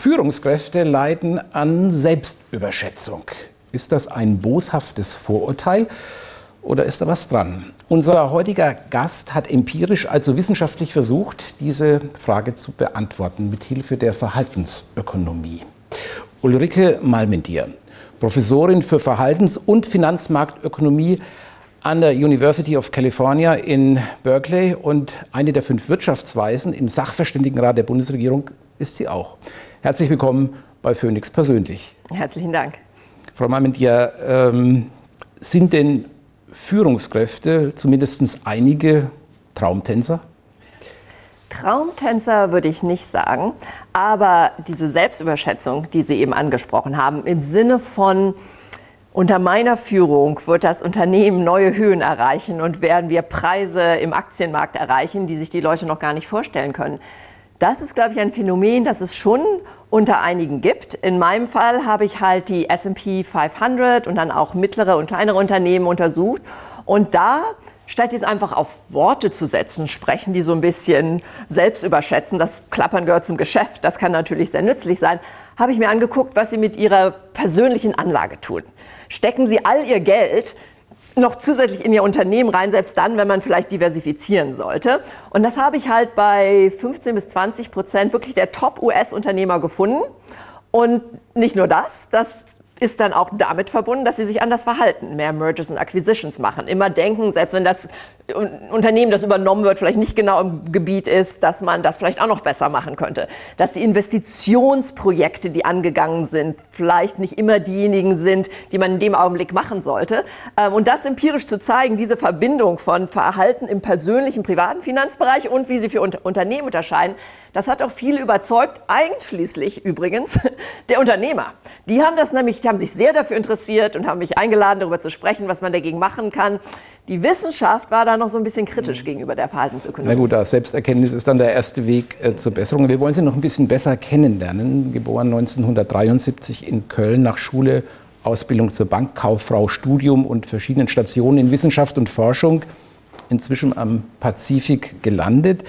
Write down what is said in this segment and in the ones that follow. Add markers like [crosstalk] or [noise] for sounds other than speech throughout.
Führungskräfte leiden an Selbstüberschätzung. Ist das ein boshaftes Vorurteil oder ist da was dran? Unser heutiger Gast hat empirisch, also wissenschaftlich versucht, diese Frage zu beantworten mit Hilfe der Verhaltensökonomie. Ulrike Malmendier, Professorin für Verhaltens- und Finanzmarktökonomie an der University of California in Berkeley und eine der fünf Wirtschaftsweisen im Sachverständigenrat der Bundesregierung ist sie auch. Herzlich willkommen bei Phoenix persönlich. Herzlichen Dank. Frau Malmendier, ähm, sind denn Führungskräfte zumindest einige Traumtänzer? Traumtänzer würde ich nicht sagen, aber diese Selbstüberschätzung, die Sie eben angesprochen haben, im Sinne von unter meiner Führung wird das Unternehmen neue Höhen erreichen und werden wir Preise im Aktienmarkt erreichen, die sich die Leute noch gar nicht vorstellen können. Das ist, glaube ich, ein Phänomen, das es schon unter einigen gibt. In meinem Fall habe ich halt die S&P 500 und dann auch mittlere und kleinere Unternehmen untersucht. Und da statt jetzt einfach auf Worte zu setzen, sprechen die so ein bisschen selbst überschätzen. Das Klappern gehört zum Geschäft, das kann natürlich sehr nützlich sein. Habe ich mir angeguckt, was sie mit ihrer persönlichen Anlage tun. Stecken sie all ihr Geld noch zusätzlich in ihr Unternehmen rein, selbst dann, wenn man vielleicht diversifizieren sollte. Und das habe ich halt bei 15 bis 20 Prozent wirklich der Top-US-Unternehmer gefunden. Und nicht nur das, das ist dann auch damit verbunden, dass sie sich anders verhalten, mehr Mergers und Acquisitions machen, immer denken, selbst wenn das Unternehmen, das übernommen wird, vielleicht nicht genau im Gebiet ist, dass man das vielleicht auch noch besser machen könnte, dass die Investitionsprojekte, die angegangen sind, vielleicht nicht immer diejenigen sind, die man in dem Augenblick machen sollte. Ähm, und das empirisch zu zeigen, diese Verbindung von Verhalten im persönlichen, privaten Finanzbereich und wie sie für Unternehmen unterscheiden, das hat auch viele überzeugt, einschließlich übrigens [laughs] der Unternehmer. Die haben das nämlich, die haben sich sehr dafür interessiert und haben mich eingeladen, darüber zu sprechen, was man dagegen machen kann. Die Wissenschaft war da noch so ein bisschen kritisch gegenüber der Verhaltensökonomie. Na gut, das Selbsterkenntnis ist dann der erste Weg äh, zur Besserung. Wir wollen Sie noch ein bisschen besser kennenlernen. Geboren 1973 in Köln nach Schule, Ausbildung zur Bankkauffrau, Studium und verschiedenen Stationen in Wissenschaft und Forschung, inzwischen am Pazifik gelandet.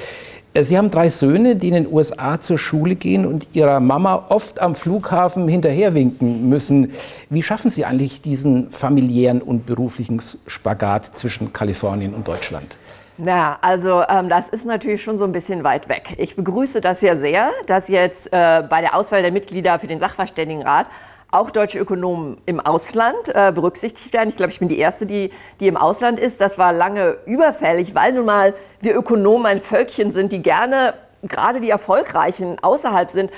Äh, Sie haben drei Söhne, die in den USA zur Schule gehen und ihrer Mama oft am Flughafen hinterherwinken müssen. Wie schaffen Sie eigentlich diesen familiären und beruflichen Spagat zwischen Kalifornien und Deutschland? Ja, also ähm, das ist natürlich schon so ein bisschen weit weg. Ich begrüße das ja sehr, dass jetzt äh, bei der Auswahl der Mitglieder für den Sachverständigenrat auch deutsche Ökonomen im Ausland äh, berücksichtigt werden. Ich glaube, ich bin die Erste, die, die im Ausland ist. Das war lange überfällig, weil nun mal wir Ökonomen ein Völkchen sind, die gerne, gerade die Erfolgreichen, außerhalb sind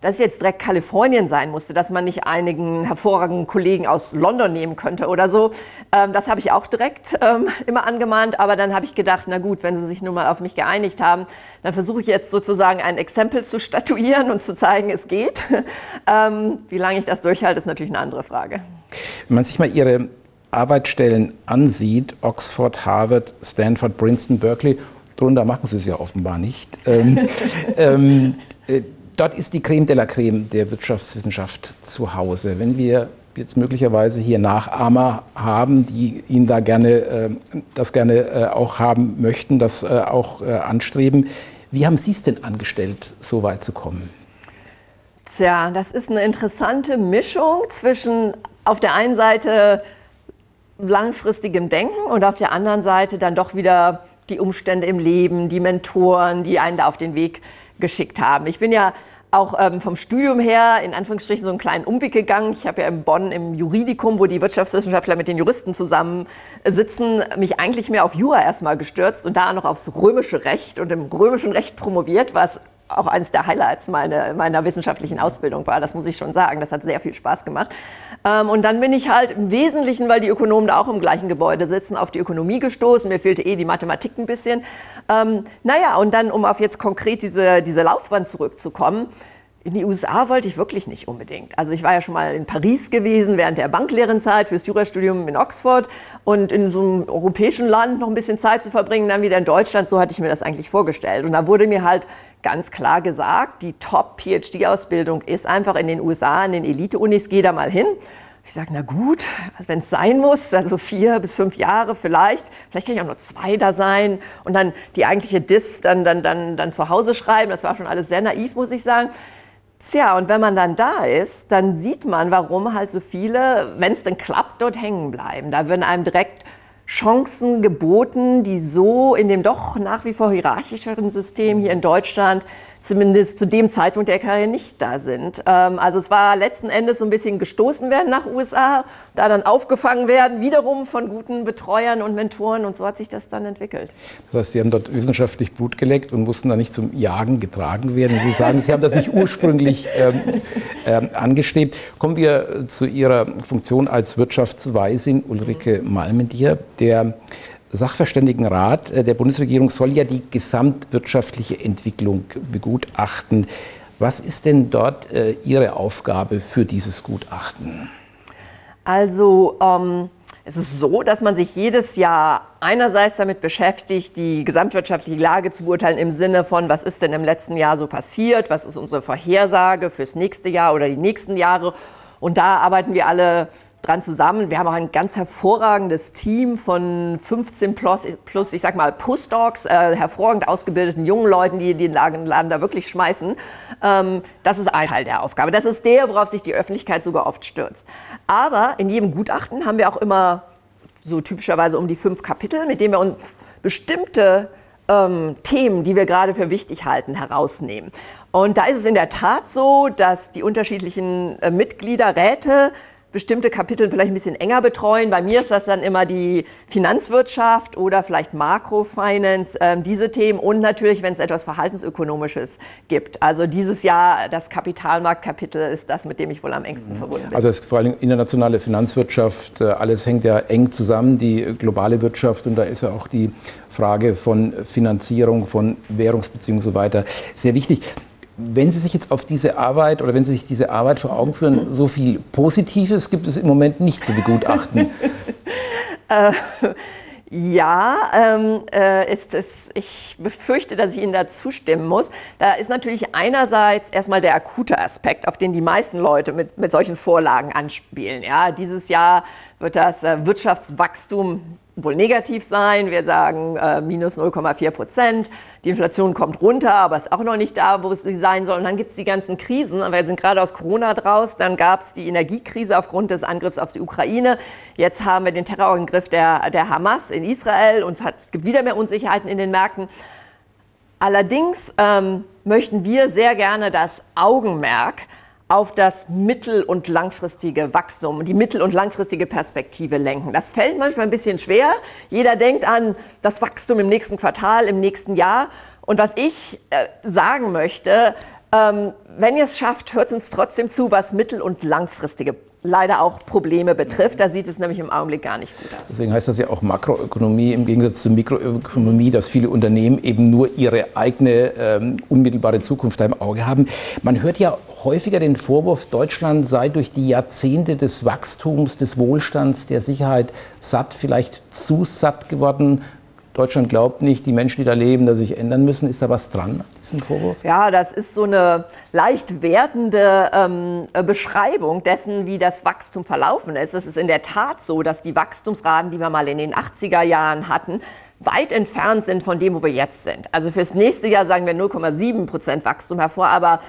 dass jetzt direkt Kalifornien sein musste, dass man nicht einigen hervorragenden Kollegen aus London nehmen könnte oder so. Ähm, das habe ich auch direkt ähm, immer angemahnt, aber dann habe ich gedacht, na gut, wenn sie sich nun mal auf mich geeinigt haben, dann versuche ich jetzt sozusagen ein Exempel zu statuieren und zu zeigen, es geht. [laughs] ähm, wie lange ich das durchhalte, ist natürlich eine andere Frage. Wenn man sich mal Ihre Arbeitsstellen ansieht, Oxford, Harvard, Stanford, Princeton, Berkeley, darunter machen Sie es ja offenbar nicht. [laughs] dort ist die Creme de la Creme der Wirtschaftswissenschaft zu Hause. Wenn wir jetzt möglicherweise hier Nachahmer haben, die Ihnen da gerne, äh, das gerne äh, auch haben möchten, das äh, auch äh, anstreben. Wie haben Sie es denn angestellt, so weit zu kommen? Tja, das ist eine interessante Mischung zwischen auf der einen Seite langfristigem Denken und auf der anderen Seite dann doch wieder die Umstände im Leben, die Mentoren, die einen da auf den Weg geschickt haben. Ich bin ja auch ähm, vom Studium her in Anführungsstrichen so einen kleinen Umweg gegangen. Ich habe ja in Bonn im Juridikum, wo die Wirtschaftswissenschaftler mit den Juristen zusammen sitzen, mich eigentlich mehr auf Jura erstmal gestürzt und da noch aufs römische Recht und im römischen Recht promoviert, was auch eines der Highlights meine, meiner wissenschaftlichen Ausbildung war. Das muss ich schon sagen. Das hat sehr viel Spaß gemacht. Ähm, und dann bin ich halt im Wesentlichen, weil die Ökonomen da auch im gleichen Gebäude sitzen, auf die Ökonomie gestoßen. Mir fehlte eh die Mathematik ein bisschen. Ähm, naja, und dann, um auf jetzt konkret diese, diese Laufbahn zurückzukommen, in die USA wollte ich wirklich nicht unbedingt. Also ich war ja schon mal in Paris gewesen während der Banklehrenzeit fürs Jurastudium in Oxford und in so einem europäischen Land noch ein bisschen Zeit zu verbringen, dann wieder in Deutschland, so hatte ich mir das eigentlich vorgestellt. Und da wurde mir halt ganz klar gesagt, die Top-PhD-Ausbildung ist einfach in den USA, in den Elite-Unis, geh da mal hin. Ich sage, na gut, also wenn es sein muss, also vier bis fünf Jahre vielleicht, vielleicht kann ich auch nur zwei da sein und dann die eigentliche Dis dann, dann, dann, dann zu Hause schreiben. Das war schon alles sehr naiv, muss ich sagen. Tja, und wenn man dann da ist, dann sieht man, warum halt so viele, wenn es denn klappt, dort hängen bleiben. Da werden einem direkt Chancen geboten, die so in dem doch nach wie vor hierarchischeren System hier in Deutschland zumindest zu dem Zeitpunkt der Karriere nicht da sind. Ähm, also es war letzten Endes so ein bisschen gestoßen werden nach USA, da dann aufgefangen werden, wiederum von guten Betreuern und Mentoren und so hat sich das dann entwickelt. Das heißt, Sie haben dort wissenschaftlich Blut geleckt und mussten da nicht zum Jagen getragen werden. Sie sagen, Sie haben das nicht ursprünglich ähm, ähm, angestrebt. Kommen wir zu Ihrer Funktion als Wirtschaftsweisin Ulrike Malmendier, der Sachverständigenrat äh, der Bundesregierung soll ja die gesamtwirtschaftliche Entwicklung begutachten. Was ist denn dort äh, Ihre Aufgabe für dieses Gutachten? Also ähm, es ist so, dass man sich jedes Jahr einerseits damit beschäftigt, die gesamtwirtschaftliche Lage zu beurteilen im Sinne von, was ist denn im letzten Jahr so passiert, was ist unsere Vorhersage fürs nächste Jahr oder die nächsten Jahre. Und da arbeiten wir alle dran zusammen. Wir haben auch ein ganz hervorragendes Team von 15 plus, plus ich sag mal, Postdocs, äh, hervorragend ausgebildeten jungen Leuten, die den Laden, da wirklich schmeißen. Ähm, das ist ein Teil der Aufgabe. Das ist der, worauf sich die Öffentlichkeit sogar oft stürzt. Aber in jedem Gutachten haben wir auch immer so typischerweise um die fünf Kapitel, mit denen wir uns bestimmte ähm, Themen, die wir gerade für wichtig halten, herausnehmen. Und da ist es in der Tat so, dass die unterschiedlichen äh, Mitgliederräte bestimmte Kapitel vielleicht ein bisschen enger betreuen. Bei mir ist das dann immer die Finanzwirtschaft oder vielleicht Makrofinance, äh, diese Themen und natürlich, wenn es etwas Verhaltensökonomisches gibt. Also dieses Jahr das Kapitalmarktkapitel ist das, mit dem ich wohl am engsten mhm. verbunden bin. Also es ist vor allem internationale Finanzwirtschaft, äh, alles hängt ja eng zusammen, die globale Wirtschaft und da ist ja auch die Frage von Finanzierung, von Währungsbeziehungen und so weiter sehr wichtig wenn Sie sich jetzt auf diese Arbeit oder wenn Sie sich diese Arbeit vor Augen führen, so viel Positives gibt es im Moment nicht zu begutachten. [laughs] äh, ja, ähm, äh, ist es, ich befürchte, dass ich Ihnen da zustimmen muss. Da ist natürlich einerseits erstmal der akute Aspekt, auf den die meisten Leute mit, mit solchen Vorlagen anspielen. Ja, dieses Jahr wird das äh, Wirtschaftswachstum wohl negativ sein. Wir sagen äh, minus 0,4 Prozent. Die Inflation kommt runter, aber ist auch noch nicht da, wo es sein soll. Und dann gibt es die ganzen Krisen. Wir sind gerade aus Corona draus. Dann gab es die Energiekrise aufgrund des Angriffs auf die Ukraine. Jetzt haben wir den Terrorangriff der, der Hamas in Israel und es, hat, es gibt wieder mehr Unsicherheiten in den Märkten. Allerdings ähm, möchten wir sehr gerne das Augenmerk auf das mittel- und langfristige Wachstum, die mittel- und langfristige Perspektive lenken. Das fällt manchmal ein bisschen schwer. Jeder denkt an das Wachstum im nächsten Quartal, im nächsten Jahr. Und was ich äh, sagen möchte, ähm, wenn ihr es schafft, hört uns trotzdem zu, was mittel- und langfristige leider auch Probleme betrifft. Da sieht es nämlich im Augenblick gar nicht gut aus. Deswegen heißt das ja auch Makroökonomie im Gegensatz zur Mikroökonomie, dass viele Unternehmen eben nur ihre eigene ähm, unmittelbare Zukunft im Auge haben. Man hört ja häufiger den Vorwurf, Deutschland sei durch die Jahrzehnte des Wachstums, des Wohlstands, der Sicherheit satt, vielleicht zu satt geworden. Deutschland glaubt nicht, die Menschen, die da leben, dass sich ändern müssen. Ist da was dran an diesem Vorwurf? Ja, das ist so eine leicht wertende ähm, Beschreibung dessen, wie das Wachstum verlaufen ist. Es ist in der Tat so, dass die Wachstumsraten, die wir mal in den 80er Jahren hatten, weit entfernt sind von dem, wo wir jetzt sind. Also fürs nächste Jahr sagen wir 0,7 Prozent Wachstum hervor, aber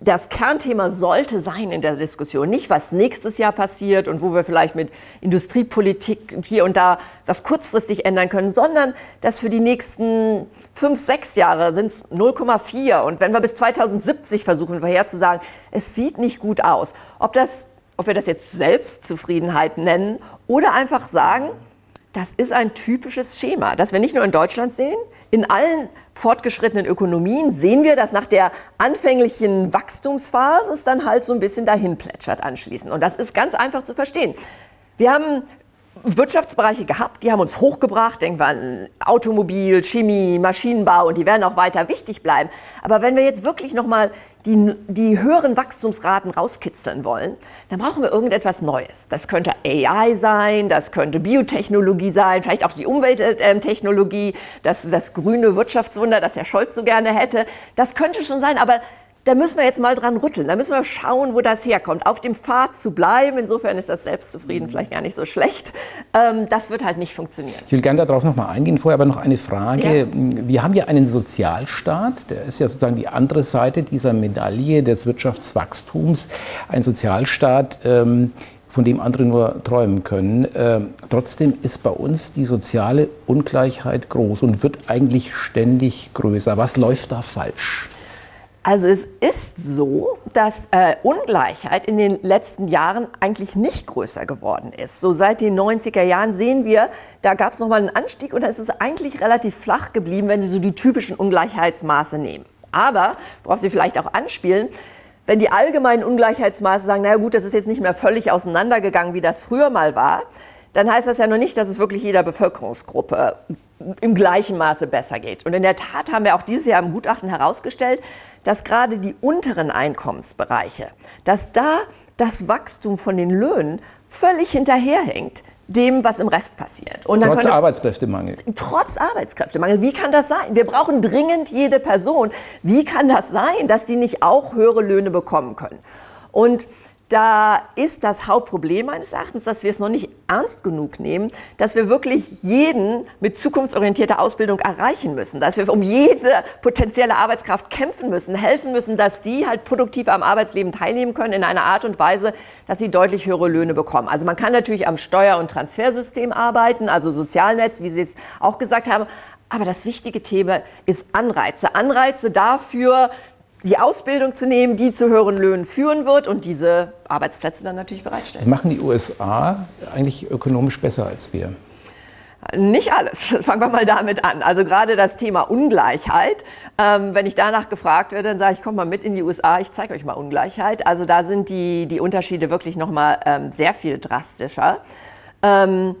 das Kernthema sollte sein in der Diskussion nicht, was nächstes Jahr passiert und wo wir vielleicht mit Industriepolitik hier und da was kurzfristig ändern können, sondern dass für die nächsten fünf, sechs Jahre sind es 0,4. Und wenn wir bis 2070 versuchen vorherzusagen, es sieht nicht gut aus, ob, das, ob wir das jetzt Selbstzufriedenheit nennen oder einfach sagen, das ist ein typisches Schema, das wir nicht nur in Deutschland sehen, in allen fortgeschrittenen Ökonomien sehen wir, dass nach der anfänglichen Wachstumsphase es dann halt so ein bisschen dahin plätschert anschließend. Und das ist ganz einfach zu verstehen. Wir haben Wirtschaftsbereiche gehabt, die haben uns hochgebracht, denken wir an Automobil, Chemie, Maschinenbau und die werden auch weiter wichtig bleiben. Aber wenn wir jetzt wirklich nochmal die, die höheren Wachstumsraten rauskitzeln wollen, dann brauchen wir irgendetwas Neues. Das könnte AI sein, das könnte Biotechnologie sein, vielleicht auch die Umwelttechnologie, das, das grüne Wirtschaftswunder, das Herr Scholz so gerne hätte. Das könnte schon sein, aber da müssen wir jetzt mal dran rütteln. Da müssen wir schauen, wo das herkommt. Auf dem Pfad zu bleiben, insofern ist das Selbstzufrieden vielleicht gar nicht so schlecht. Ähm, das wird halt nicht funktionieren. Ich will gerne darauf noch mal eingehen. Vorher aber noch eine Frage. Ja. Wir haben ja einen Sozialstaat, der ist ja sozusagen die andere Seite dieser Medaille des Wirtschaftswachstums. Ein Sozialstaat, ähm, von dem andere nur träumen können. Äh, trotzdem ist bei uns die soziale Ungleichheit groß und wird eigentlich ständig größer. Was läuft da falsch? Also es ist so, dass äh, Ungleichheit in den letzten Jahren eigentlich nicht größer geworden ist. So seit den 90er Jahren sehen wir, da gab es nochmal einen Anstieg und dann ist es eigentlich relativ flach geblieben, wenn Sie so die typischen Ungleichheitsmaße nehmen. Aber, worauf Sie vielleicht auch anspielen, wenn die allgemeinen Ungleichheitsmaße sagen, naja gut, das ist jetzt nicht mehr völlig auseinandergegangen, wie das früher mal war, dann heißt das ja noch nicht, dass es wirklich jeder Bevölkerungsgruppe im gleichen Maße besser geht. Und in der Tat haben wir auch dieses Jahr im Gutachten herausgestellt, dass gerade die unteren Einkommensbereiche, dass da das Wachstum von den Löhnen völlig hinterherhängt dem, was im Rest passiert. Und trotz könnte, Arbeitskräftemangel. Trotz Arbeitskräftemangel. Wie kann das sein? Wir brauchen dringend jede Person. Wie kann das sein, dass die nicht auch höhere Löhne bekommen können? Und da ist das Hauptproblem meines Erachtens, dass wir es noch nicht ernst genug nehmen, dass wir wirklich jeden mit zukunftsorientierter Ausbildung erreichen müssen, dass wir um jede potenzielle Arbeitskraft kämpfen müssen, helfen müssen, dass die halt produktiv am Arbeitsleben teilnehmen können in einer Art und Weise, dass sie deutlich höhere Löhne bekommen. Also man kann natürlich am Steuer- und Transfersystem arbeiten, also Sozialnetz, wie Sie es auch gesagt haben, aber das wichtige Thema ist Anreize. Anreize dafür, die Ausbildung zu nehmen, die zu höheren Löhnen führen wird und diese Arbeitsplätze dann natürlich bereitstellen. Machen die USA eigentlich ökonomisch besser als wir? Nicht alles. [laughs] Fangen wir mal damit an. Also gerade das Thema Ungleichheit. Ähm, wenn ich danach gefragt werde, dann sage ich, kommt mal mit in die USA, ich zeige euch mal Ungleichheit. Also da sind die, die Unterschiede wirklich nochmal ähm, sehr viel drastischer. Ähm,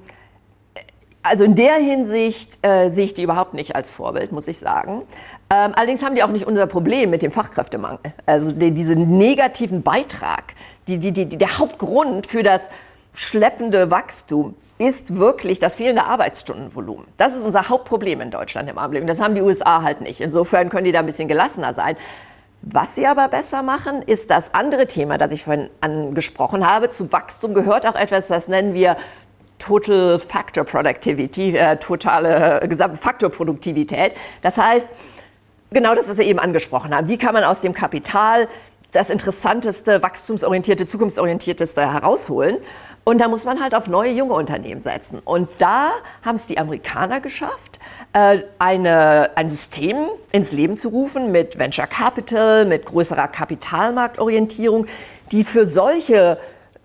also in der Hinsicht äh, sehe ich die überhaupt nicht als Vorbild, muss ich sagen. Ähm, allerdings haben die auch nicht unser Problem mit dem Fachkräftemangel. Also die, diesen negativen Beitrag, die, die, die, der Hauptgrund für das schleppende Wachstum ist wirklich das fehlende Arbeitsstundenvolumen. Das ist unser Hauptproblem in Deutschland im Augenblick. Das haben die USA halt nicht. Insofern können die da ein bisschen gelassener sein. Was sie aber besser machen, ist das andere Thema, das ich vorhin angesprochen habe. Zu Wachstum gehört auch etwas, das nennen wir Total Factor Productivity, äh, totale äh, Gesamtfaktorproduktivität. Das heißt, genau das, was wir eben angesprochen haben. Wie kann man aus dem Kapital das interessanteste, wachstumsorientierte, zukunftsorientierteste herausholen? Und da muss man halt auf neue, junge Unternehmen setzen. Und da haben es die Amerikaner geschafft, äh, eine, ein System ins Leben zu rufen mit Venture Capital, mit größerer Kapitalmarktorientierung, die für solche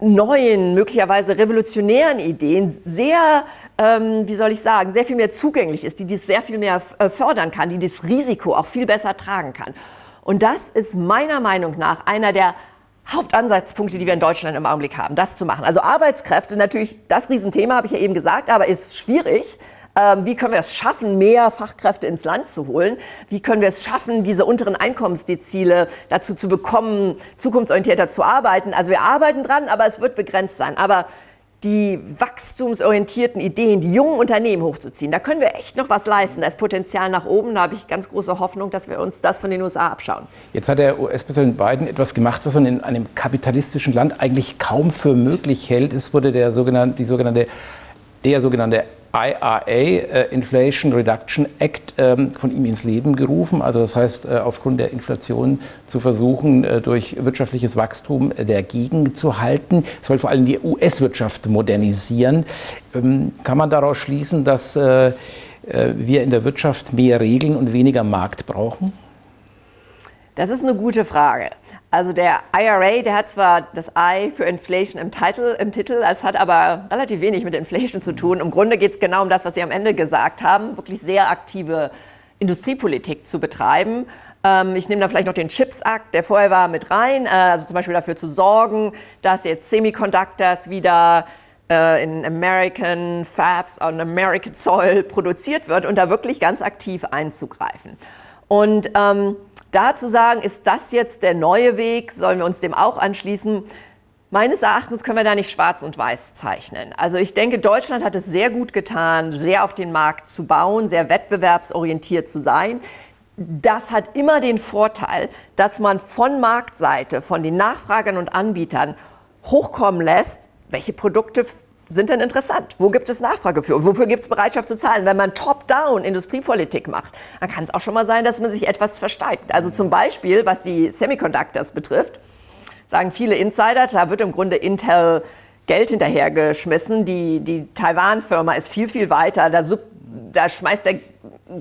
neuen, möglicherweise revolutionären Ideen sehr, ähm, wie soll ich sagen, sehr viel mehr zugänglich ist, die dies sehr viel mehr äh, fördern kann, die das Risiko auch viel besser tragen kann. Und das ist meiner Meinung nach einer der Hauptansatzpunkte, die wir in Deutschland im Augenblick haben, das zu machen. Also Arbeitskräfte, natürlich das Riesenthema, habe ich ja eben gesagt, aber ist schwierig. Ähm, wie können wir es schaffen, mehr Fachkräfte ins Land zu holen? Wie können wir es schaffen, diese unteren Einkommensdezile dazu zu bekommen, zukunftsorientierter zu arbeiten? Also wir arbeiten dran, aber es wird begrenzt sein. Aber die wachstumsorientierten Ideen, die jungen Unternehmen hochzuziehen, da können wir echt noch was leisten. Da ist Potenzial nach oben. Da habe ich ganz große Hoffnung, dass wir uns das von den USA abschauen. Jetzt hat der US-Präsident Biden etwas gemacht, was man in einem kapitalistischen Land eigentlich kaum für möglich hält. Es wurde der sogenannte, die sogenannte, der sogenannte IRA, äh, Inflation Reduction Act, ähm, von ihm ins Leben gerufen. Also das heißt, äh, aufgrund der Inflation zu versuchen, äh, durch wirtschaftliches Wachstum dagegen zu halten. Es soll vor allem die US-Wirtschaft modernisieren. Ähm, kann man daraus schließen, dass wir in der Wirtschaft mehr Regeln und weniger Markt brauchen? Das ist eine gute Frage. Also der IRA, der hat zwar das I für Inflation im Titel, im Titel, es hat aber relativ wenig mit Inflation zu tun. Im Grunde geht es genau um das, was Sie am Ende gesagt haben, wirklich sehr aktive Industriepolitik zu betreiben. Ähm, ich nehme da vielleicht noch den Chips Act, der vorher war, mit rein, äh, also zum Beispiel dafür zu sorgen, dass jetzt Semiconductors wieder äh, in American Fabs on American Soil produziert wird und da wirklich ganz aktiv einzugreifen. Und ähm, da zu sagen, ist das jetzt der neue Weg, sollen wir uns dem auch anschließen? Meines Erachtens können wir da nicht schwarz und weiß zeichnen. Also ich denke, Deutschland hat es sehr gut getan, sehr auf den Markt zu bauen, sehr wettbewerbsorientiert zu sein. das hat immer den Vorteil, dass man von Marktseite, von den Nachfragern und Anbietern hochkommen lässt, welche Produkte sind denn interessant? Wo gibt es Nachfrage für? Wofür gibt es Bereitschaft zu zahlen? Wenn man top-down Industriepolitik macht, dann kann es auch schon mal sein, dass man sich etwas versteigt. Also zum Beispiel, was die Semiconductors betrifft, sagen viele Insider, da wird im Grunde Intel Geld hinterhergeschmissen. Die, die Taiwan-Firma ist viel, viel weiter. Da, da schmeißt er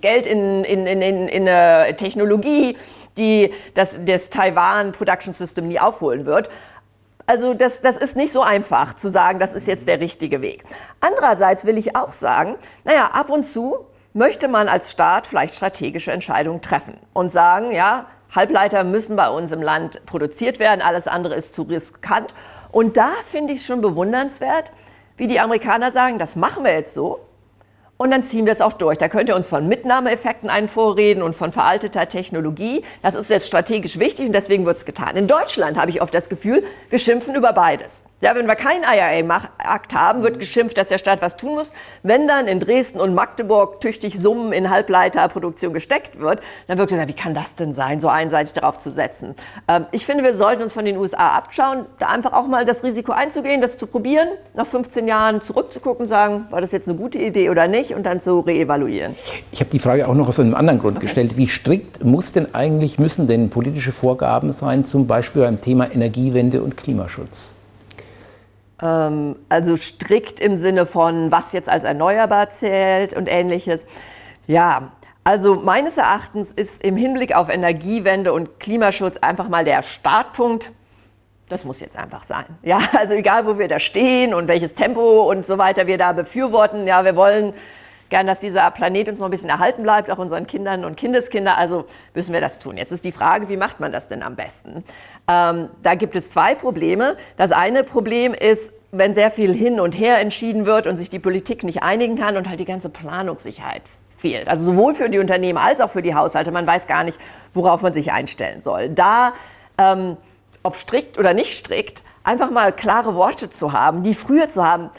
Geld in, in, in, in, in eine Technologie, die das, das Taiwan Production System nie aufholen wird. Also das, das ist nicht so einfach zu sagen, das ist jetzt der richtige Weg. Andererseits will ich auch sagen, naja, ab und zu möchte man als Staat vielleicht strategische Entscheidungen treffen und sagen, ja, Halbleiter müssen bei uns im Land produziert werden, alles andere ist zu riskant. Und da finde ich es schon bewundernswert, wie die Amerikaner sagen, das machen wir jetzt so und dann ziehen wir es auch durch. Da könnt ihr uns von Mitnahmeeffekten einvorreden und von veralteter Technologie. Das ist jetzt strategisch wichtig und deswegen wird es getan. In Deutschland habe ich oft das Gefühl, wir schimpfen über beides. Ja, wenn wir keinen IRA-Akt haben, wird geschimpft, dass der Staat was tun muss. Wenn dann in Dresden und Magdeburg tüchtig Summen in Halbleiterproduktion gesteckt wird, dann wird gesagt, wie kann das denn sein, so einseitig darauf zu setzen? Ähm, ich finde, wir sollten uns von den USA abschauen, da einfach auch mal das Risiko einzugehen, das zu probieren, nach 15 Jahren zurückzugucken, sagen, war das jetzt eine gute Idee oder nicht und dann zu reevaluieren. Ich habe die Frage auch noch aus einem anderen Grund okay. gestellt. Wie strikt muss denn eigentlich, müssen denn politische Vorgaben sein, zum Beispiel beim Thema Energiewende und Klimaschutz? Ähm, also strikt im Sinne von, was jetzt als erneuerbar zählt und ähnliches. Ja, also meines Erachtens ist im Hinblick auf Energiewende und Klimaschutz einfach mal der Startpunkt. Das muss jetzt einfach sein. Ja, [laughs] also egal, wo wir da stehen und welches Tempo und so weiter wir da befürworten. Ja, wir wollen gern, dass dieser Planet uns noch ein bisschen erhalten bleibt, auch unseren Kindern und Kindeskinder. Also müssen wir das tun. Jetzt ist die Frage, wie macht man das denn am besten? Ähm, da gibt es zwei Probleme. Das eine Problem ist, wenn sehr viel hin und her entschieden wird und sich die Politik nicht einigen kann und halt die ganze Planungssicherheit fehlt. Also sowohl für die Unternehmen als auch für die Haushalte. Man weiß gar nicht, worauf man sich einstellen soll. Da, ähm, ob strikt oder nicht strikt, einfach mal klare Worte zu haben, die früher zu haben,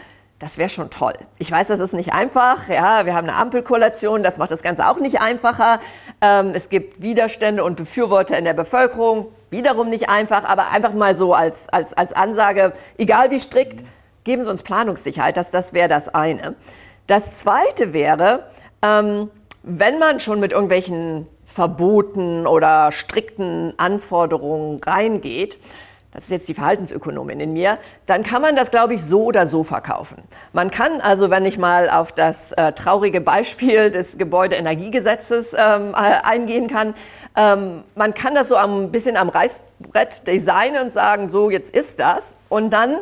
das wäre schon toll. Ich weiß, das ist nicht einfach. Ja, wir haben eine Ampelkoalition, das macht das Ganze auch nicht einfacher. Ähm, es gibt Widerstände und Befürworter in der Bevölkerung, wiederum nicht einfach, aber einfach mal so als, als, als Ansage, egal wie strikt, geben Sie uns Planungssicherheit. Das, das wäre das eine. Das zweite wäre, ähm, wenn man schon mit irgendwelchen Verboten oder strikten Anforderungen reingeht, das ist jetzt die Verhaltensökonomin in mir, dann kann man das, glaube ich, so oder so verkaufen. Man kann also, wenn ich mal auf das äh, traurige Beispiel des Gebäudeenergiegesetzes ähm, äh, eingehen kann, ähm, man kann das so ein bisschen am Reißbrett designen und sagen, so jetzt ist das. Und dann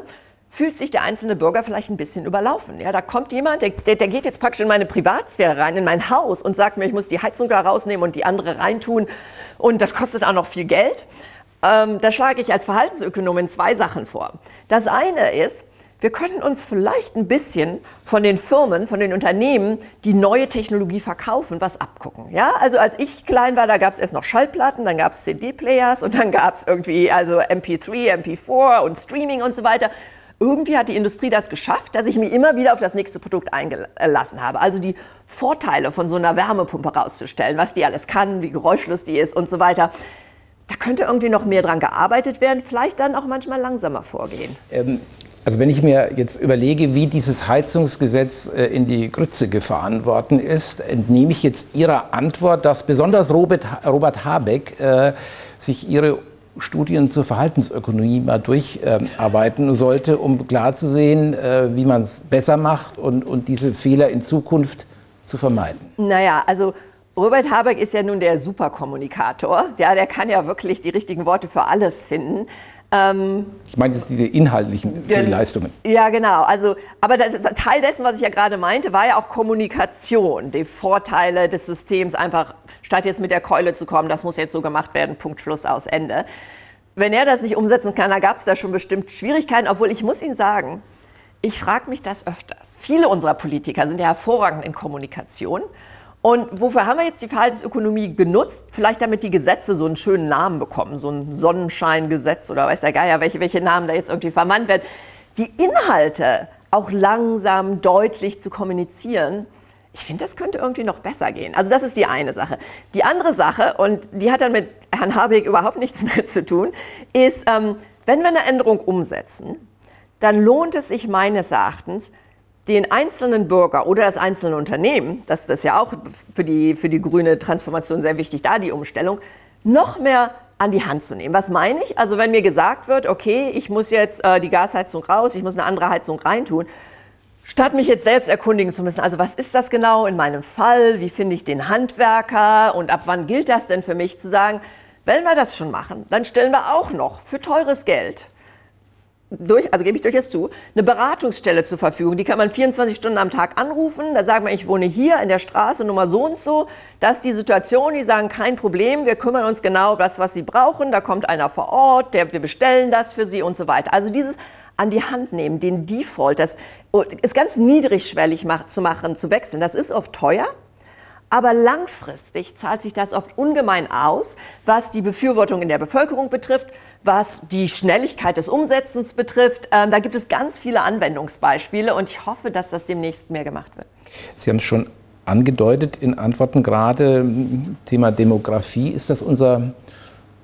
fühlt sich der einzelne Bürger vielleicht ein bisschen überlaufen. Ja, da kommt jemand, der, der, der, geht jetzt praktisch in meine Privatsphäre rein, in mein Haus und sagt mir, ich muss die Heizung da rausnehmen und die andere reintun und das kostet auch noch viel Geld. Ähm, da schlage ich als Verhaltensökonomin zwei Sachen vor. Das eine ist, wir könnten uns vielleicht ein bisschen von den Firmen, von den Unternehmen, die neue Technologie verkaufen, was abgucken. Ja, also als ich klein war, da gab es erst noch Schallplatten, dann gab es CD-Players und dann gab es irgendwie also MP3, MP4 und Streaming und so weiter. Irgendwie hat die Industrie das geschafft, dass ich mich immer wieder auf das nächste Produkt eingelassen habe. Also die Vorteile von so einer Wärmepumpe rauszustellen, was die alles kann, wie geräuschlos die ist und so weiter da könnte irgendwie noch mehr dran gearbeitet werden, vielleicht dann auch manchmal langsamer vorgehen. Ähm, also wenn ich mir jetzt überlege, wie dieses Heizungsgesetz äh, in die Grütze gefahren worden ist, entnehme ich jetzt Ihrer Antwort, dass besonders Robert, Robert Habeck äh, sich Ihre Studien zur Verhaltensökonomie mal durcharbeiten äh, sollte, um klarzusehen, äh, wie man es besser macht und, und diese Fehler in Zukunft zu vermeiden. Naja, also Robert Habeck ist ja nun der Superkommunikator. Ja, der kann ja wirklich die richtigen Worte für alles finden. Ähm, ich meine jetzt diese inhaltlichen Fehlleistungen. Ja, genau. Also, aber das, Teil dessen, was ich ja gerade meinte, war ja auch Kommunikation, die Vorteile des Systems einfach, statt jetzt mit der Keule zu kommen, das muss jetzt so gemacht werden, Punkt, Schluss, aus, Ende. Wenn er das nicht umsetzen kann, dann gab es da schon bestimmt Schwierigkeiten, obwohl ich muss Ihnen sagen, ich frage mich das öfters. Viele unserer Politiker sind ja hervorragend in Kommunikation und wofür haben wir jetzt die Verhaltensökonomie genutzt? Vielleicht damit die Gesetze so einen schönen Namen bekommen, so ein Sonnenscheingesetz oder weiß der Geier, welche, welche Namen da jetzt irgendwie vermannt werden. Die Inhalte auch langsam deutlich zu kommunizieren, Ich finde, das könnte irgendwie noch besser gehen. Also das ist die eine Sache. Die andere Sache, und die hat dann mit Herrn Habeck überhaupt nichts [laughs] mehr zu tun, ist, ähm, wenn wir eine Änderung umsetzen, dann lohnt es sich meines Erachtens, den einzelnen Bürger oder das einzelne Unternehmen, das ist ja auch für die, für die grüne Transformation sehr wichtig, da die Umstellung, noch mehr an die Hand zu nehmen. Was meine ich? Also wenn mir gesagt wird, okay, ich muss jetzt äh, die Gasheizung raus, ich muss eine andere Heizung reintun, statt mich jetzt selbst erkundigen zu müssen, also was ist das genau in meinem Fall, wie finde ich den Handwerker und ab wann gilt das denn für mich, zu sagen, wenn wir das schon machen, dann stellen wir auch noch für teures Geld durch, also gebe ich durchaus zu, eine Beratungsstelle zur Verfügung. Die kann man 24 Stunden am Tag anrufen. Da sagt man, ich wohne hier in der Straße Nummer so und so. Das ist die Situation. Die sagen, kein Problem, wir kümmern uns genau das, was Sie brauchen. Da kommt einer vor Ort, der, wir bestellen das für Sie und so weiter. Also dieses an die Hand nehmen, den Default, das ist ganz niedrigschwellig zu machen, zu wechseln. Das ist oft teuer. Aber langfristig zahlt sich das oft ungemein aus, was die Befürwortung in der Bevölkerung betrifft, was die Schnelligkeit des Umsetzens betrifft. Ähm, da gibt es ganz viele Anwendungsbeispiele und ich hoffe, dass das demnächst mehr gemacht wird. Sie haben es schon angedeutet in Antworten gerade, Thema Demografie. Ist das unser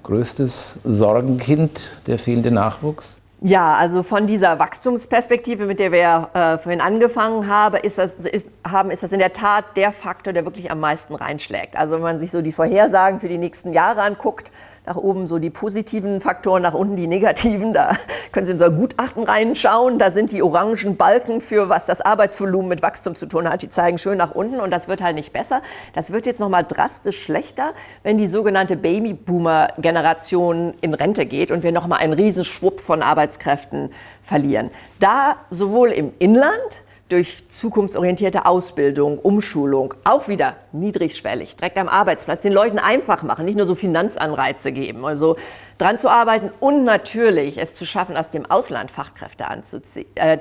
größtes Sorgenkind, der fehlende Nachwuchs? Ja, also von dieser Wachstumsperspektive, mit der wir äh, vorhin angefangen haben ist, das, ist, haben, ist das in der Tat der Faktor, der wirklich am meisten reinschlägt. Also wenn man sich so die Vorhersagen für die nächsten Jahre anguckt, nach oben so die positiven Faktoren, nach unten die negativen. Da [laughs] können Sie in ein Gutachten reinschauen. Da sind die orangen Balken für, was das Arbeitsvolumen mit Wachstum zu tun hat. Die zeigen schön nach unten und das wird halt nicht besser. Das wird jetzt nochmal drastisch schlechter, wenn die sogenannte Babyboomer-Generation in Rente geht und wir nochmal einen Riesenschwupp von Arbeitskräften verlieren. Da sowohl im Inland, durch zukunftsorientierte Ausbildung, Umschulung, auch wieder niedrigschwellig, direkt am Arbeitsplatz, den Leuten einfach machen, nicht nur so Finanzanreize geben, also dran zu arbeiten und natürlich es zu schaffen, aus dem Ausland Fachkräfte anzuziehen, äh,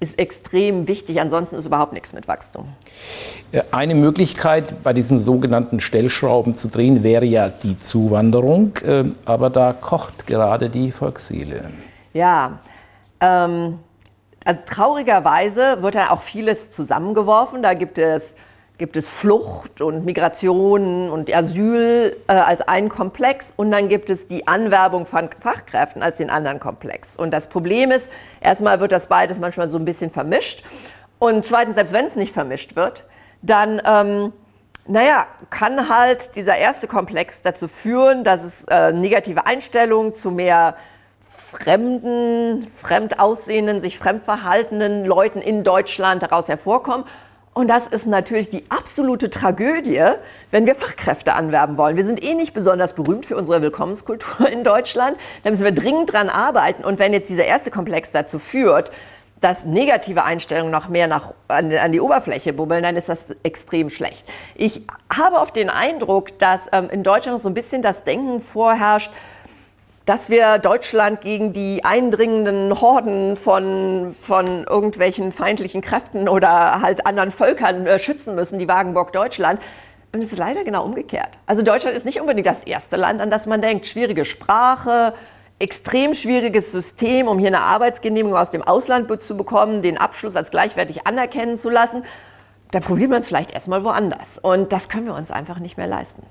ist extrem wichtig. Ansonsten ist überhaupt nichts mit Wachstum. Eine Möglichkeit, bei diesen sogenannten Stellschrauben zu drehen, wäre ja die Zuwanderung, äh, aber da kocht gerade die Volksseele. Ja, ähm, also traurigerweise wird dann auch vieles zusammengeworfen. Da gibt es, gibt es Flucht und Migration und Asyl äh, als einen Komplex und dann gibt es die Anwerbung von Fachkräften als den anderen Komplex. Und das Problem ist, erstmal wird das beides manchmal so ein bisschen vermischt und zweitens, selbst wenn es nicht vermischt wird, dann... Ähm, naja, kann halt dieser erste Komplex dazu führen, dass es äh, negative Einstellungen zu mehr fremden, fremd aussehenden, sich fremd verhaltenen Leuten in Deutschland daraus hervorkommen. Und das ist natürlich die absolute Tragödie, wenn wir Fachkräfte anwerben wollen. Wir sind eh nicht besonders berühmt für unsere Willkommenskultur in Deutschland. Da müssen wir dringend dran arbeiten. Und wenn jetzt dieser erste Komplex dazu führt, dass negative Einstellungen noch mehr nach, an, an, die Oberfläche bubbeln, dann ist das extrem schlecht. Ich habe oft den Eindruck, dass ähm, in Deutschland so ein bisschen das Denken vorherrscht, dass wir Deutschland gegen die eindringenden Horden von, von irgendwelchen feindlichen Kräften oder halt anderen Völkern äh, schützen müssen, die Wagenburg Deutschland. Und es ist leider genau umgekehrt. Also Deutschland ist nicht unbedingt das erste Land, an das man denkt. Schwierige Sprache, extrem schwieriges System, um hier eine Arbeitsgenehmigung aus dem Ausland zu bekommen, den Abschluss als gleichwertig anerkennen zu lassen. Da probieren wir uns vielleicht erstmal woanders. Und das können wir uns einfach nicht mehr leisten.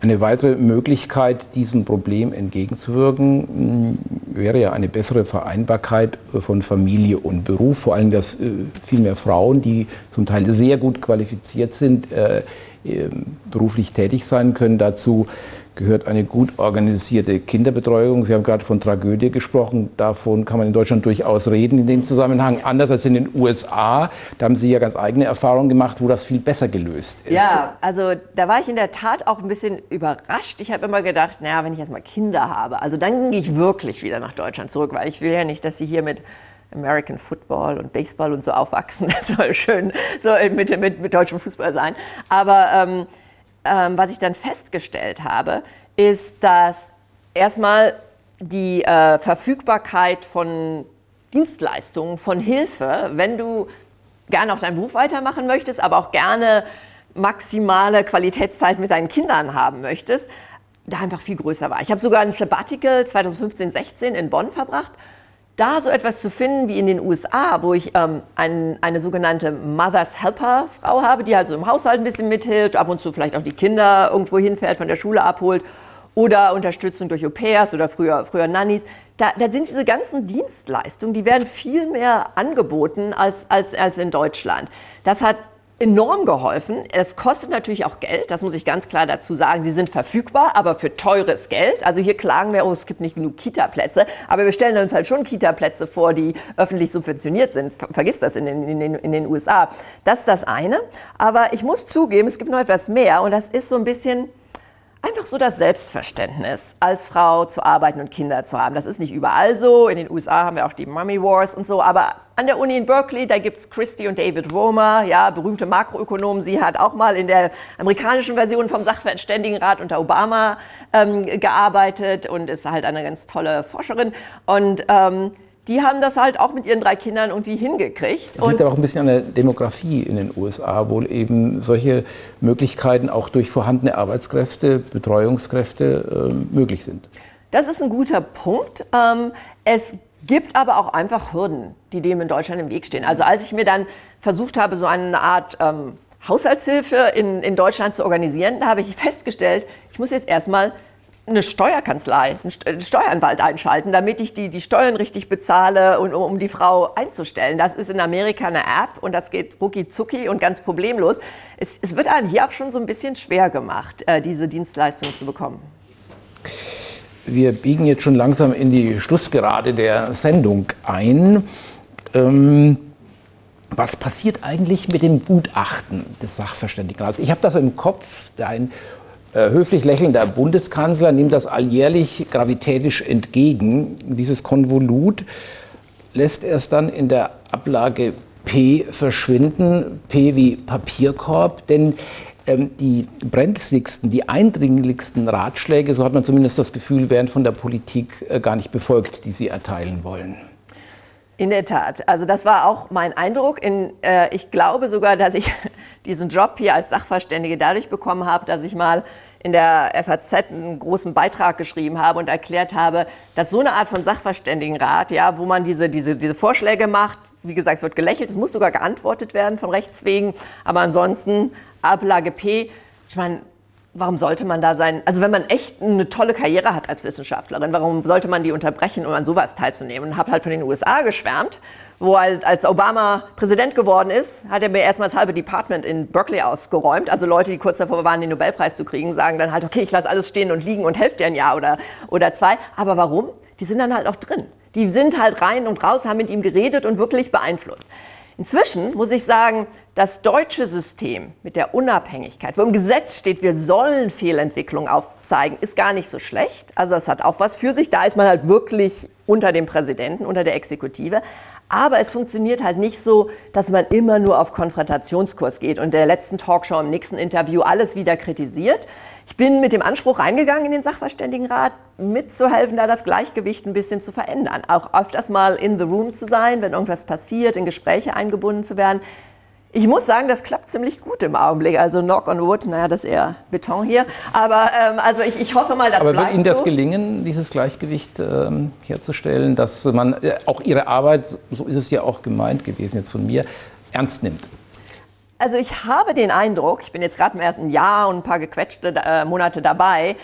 Eine weitere Möglichkeit, diesem Problem entgegenzuwirken, mm, wäre ja eine bessere Vereinbarkeit von Familie und Beruf. Vor allem, dass äh, viel mehr Frauen, die zum Teil sehr gut qualifiziert sind, äh, ähm, beruflich tätig sein können. Dazu gehört eine gut organisierte Kinderbetreuung. Sie haben gerade von Tragödie gesprochen. Davon kann man in Deutschland durchaus reden in dem Zusammenhang. Anders als in den USA. Da haben Sie ja ganz eigene Erfahrungen gemacht, wo das viel besser gelöst ist. Ja, also da war ich in der Tat auch ein bisschen überrascht. Ich habe immer gedacht, naja, wenn ich erst mal Kinder habe, also dann gehe ich wirklich wieder nach Deutschland zurück, weil ich will ja nicht, dass Sie hier mit American Football und Baseball und so aufwachsen. [laughs] Das soll schön so mit, mit, mit deutschem Fußball sein. Aber ähm, ähm, was ich dann festgestellt habe, ist, dass erstmal die äh, Verfügbarkeit von Dienstleistungen, von Hilfe, wenn du gerne auch deinen Beruf weitermachen möchtest, aber auch gerne maximale Qualitätszeit mit deinen Kindern haben möchtest, da einfach viel größer war. Ich habe sogar ein Sabbatical 2015-16 in Bonn verbracht da so etwas zu finden wie in den USA, wo ich ähm, ein, eine sogenannte Mother's Helper Frau habe, die halt so im Haushalt ein bisschen mithilft, ab und zu vielleicht auch die Kinder irgendwo hinfährt, von der Schule abholt oder Unterstützung durch Au-pairs oder früher, früher Nannies. Da, da, sind diese ganzen Dienstleistungen, die werden viel mehr angeboten als, als, als in Deutschland. Das hat enorm geholfen. Es kostet natürlich auch Geld, das muss ich ganz klar dazu sagen. Sie sind verfügbar, aber für teures Geld. Also hier klagen wir, oh, es gibt nicht genug Kita-Plätze. Aber wir stellen uns halt schon Kita-Plätze vor, die öffentlich subventioniert sind. Vergiss das in den, in, den, in den USA. Das ist das eine. Aber ich muss zugeben, es gibt noch etwas mehr und das ist so ein bisschen einfach so das Selbstverständnis, als Frau zu arbeiten und Kinder zu haben. Das ist nicht überall so. In den USA haben wir auch die Mummy Wars und so. Aber an der Uni in Berkeley, da gibt es Christy und David Romer, ja, berühmte Makroökonomen. Sie hat auch mal in der amerikanischen Version vom Sachverständigenrat unter Obama ähm, gearbeitet und ist halt eine ganz tolle Forscherin. Und ähm, die haben das halt auch mit ihren drei Kindern irgendwie hingekriegt. Das liegt aber auch ein bisschen an der Demografie in den USA, wo eben solche Möglichkeiten auch durch vorhandene Arbeitskräfte, Betreuungskräfte äh, möglich sind. Das ist ein guter Punkt. Ähm, es gibt aber auch einfach Hürden, die dem in Deutschland im Weg stehen. Also als ich mir dann versucht habe, so eine Art ähm, Haushaltshilfe in, in Deutschland zu organisieren, da habe ich festgestellt, ich muss jetzt erstmal eine Steuerkanzlei, einen Steueranwalt einschalten, damit ich die, die Steuern richtig bezahle und um die Frau einzustellen. Das ist in Amerika eine App und das geht rucki zucki und ganz problemlos. Es, es wird einem hier auch schon so ein bisschen schwer gemacht, äh, diese Dienstleistung zu bekommen. Wir biegen jetzt schon langsam in die Schlussgerade der Sendung ein. Ähm, was passiert eigentlich mit dem Gutachten des Sachverständigenrats? Ich habe das im Kopf, ein äh, höflich lächelnder Bundeskanzler nimmt das alljährlich gravitätisch entgegen. Dieses Konvolut lässt es dann in der Ablage P verschwinden, P wie Papierkorb, denn ähm, die brenzligsten, die eindringlichsten Ratschläge, so hat man zumindest das Gefühl, werden von der Politik äh, gar nicht befolgt, die sie erteilen wollen. In der Tat. Also das war auch mein Eindruck. In, äh, ich glaube sogar, dass ich [laughs] diesen Job hier als Sachverständige dadurch bekommen habe, dass ich mal in der FAZ einen großen Beitrag geschrieben habe und erklärt habe, dass so eine Art von Sachverständigenrat, ja, wo man diese, diese, diese Vorschläge macht, wie gesagt, es wird gelächelt, es muss sogar geantwortet werden von Rechts wegen, aber ansonsten Ablage P, ich meine, warum sollte man da sein? Also wenn man echt eine tolle Karriere hat als Wissenschaftlerin, warum sollte man die unterbrechen, um an sowas teilzunehmen? Und habe halt von den USA geschwärmt, wo halt, als Obama Präsident geworden ist, hat er mir erstmal das halbe Department in Berkeley ausgeräumt. Also Leute, die kurz davor waren, den Nobelpreis zu kriegen, sagen dann halt, okay, ich lasse alles stehen und liegen und helfe dir ein Jahr oder, oder zwei. Aber warum? Die sind dann halt auch drin. Die sind halt rein und raus, haben mit ihm geredet und wirklich beeinflusst. Inzwischen muss ich sagen, das deutsche System mit der Unabhängigkeit, wo im Gesetz steht, wir sollen Fehlentwicklungen aufzeigen, ist gar nicht so schlecht. Also es hat auch was für sich. Da ist man halt wirklich unter dem Präsidenten, unter der Exekutive. Aber es funktioniert halt nicht so, dass man immer nur auf Konfrontationskurs geht und der letzten Talkshow im nächsten Interview alles wieder kritisiert. Ich bin mit dem Anspruch reingegangen in den Sachverständigenrat, mitzuhelfen, da das Gleichgewicht ein bisschen zu verändern. Auch öfters mal in the room zu sein, wenn irgendwas passiert, in Gespräche eingebunden zu werden. Ich muss sagen, das klappt ziemlich gut im Augenblick. Also Knock on Wood, naja, das ist eher Beton hier. Aber ähm, also ich, ich hoffe mal, dass Aber wird Ihnen das so. gelingen, dieses Gleichgewicht ähm, herzustellen, dass man äh, auch Ihre Arbeit, so ist es ja auch gemeint gewesen jetzt von mir, ernst nimmt? Also ich habe den Eindruck, ich bin jetzt gerade im ersten Jahr und ein paar gequetschte äh, Monate dabei,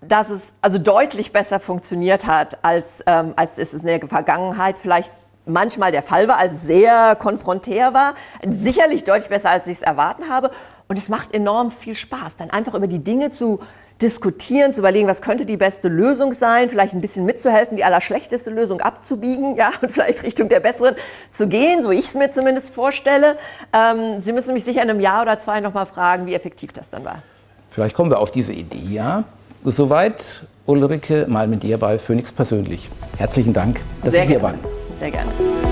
dass es also deutlich besser funktioniert hat, als, ähm, als es in der Vergangenheit vielleicht manchmal der Fall war, als sehr konfrontär war. Sicherlich deutlich besser, als ich es erwarten habe. Und es macht enorm viel Spaß, dann einfach über die Dinge zu diskutieren, zu überlegen, was könnte die beste Lösung sein, vielleicht ein bisschen mitzuhelfen, die allerschlechteste Lösung abzubiegen, ja, und vielleicht Richtung der besseren zu gehen, so ich es mir zumindest vorstelle. Ähm, Sie müssen mich sicher in einem Jahr oder zwei nochmal fragen, wie effektiv das dann war. Vielleicht kommen wir auf diese Idee, ja. Soweit Ulrike mal mit dir bei Phoenix persönlich. Herzlichen Dank, dass Sehr Sie hier gerne. waren. Sehr gerne.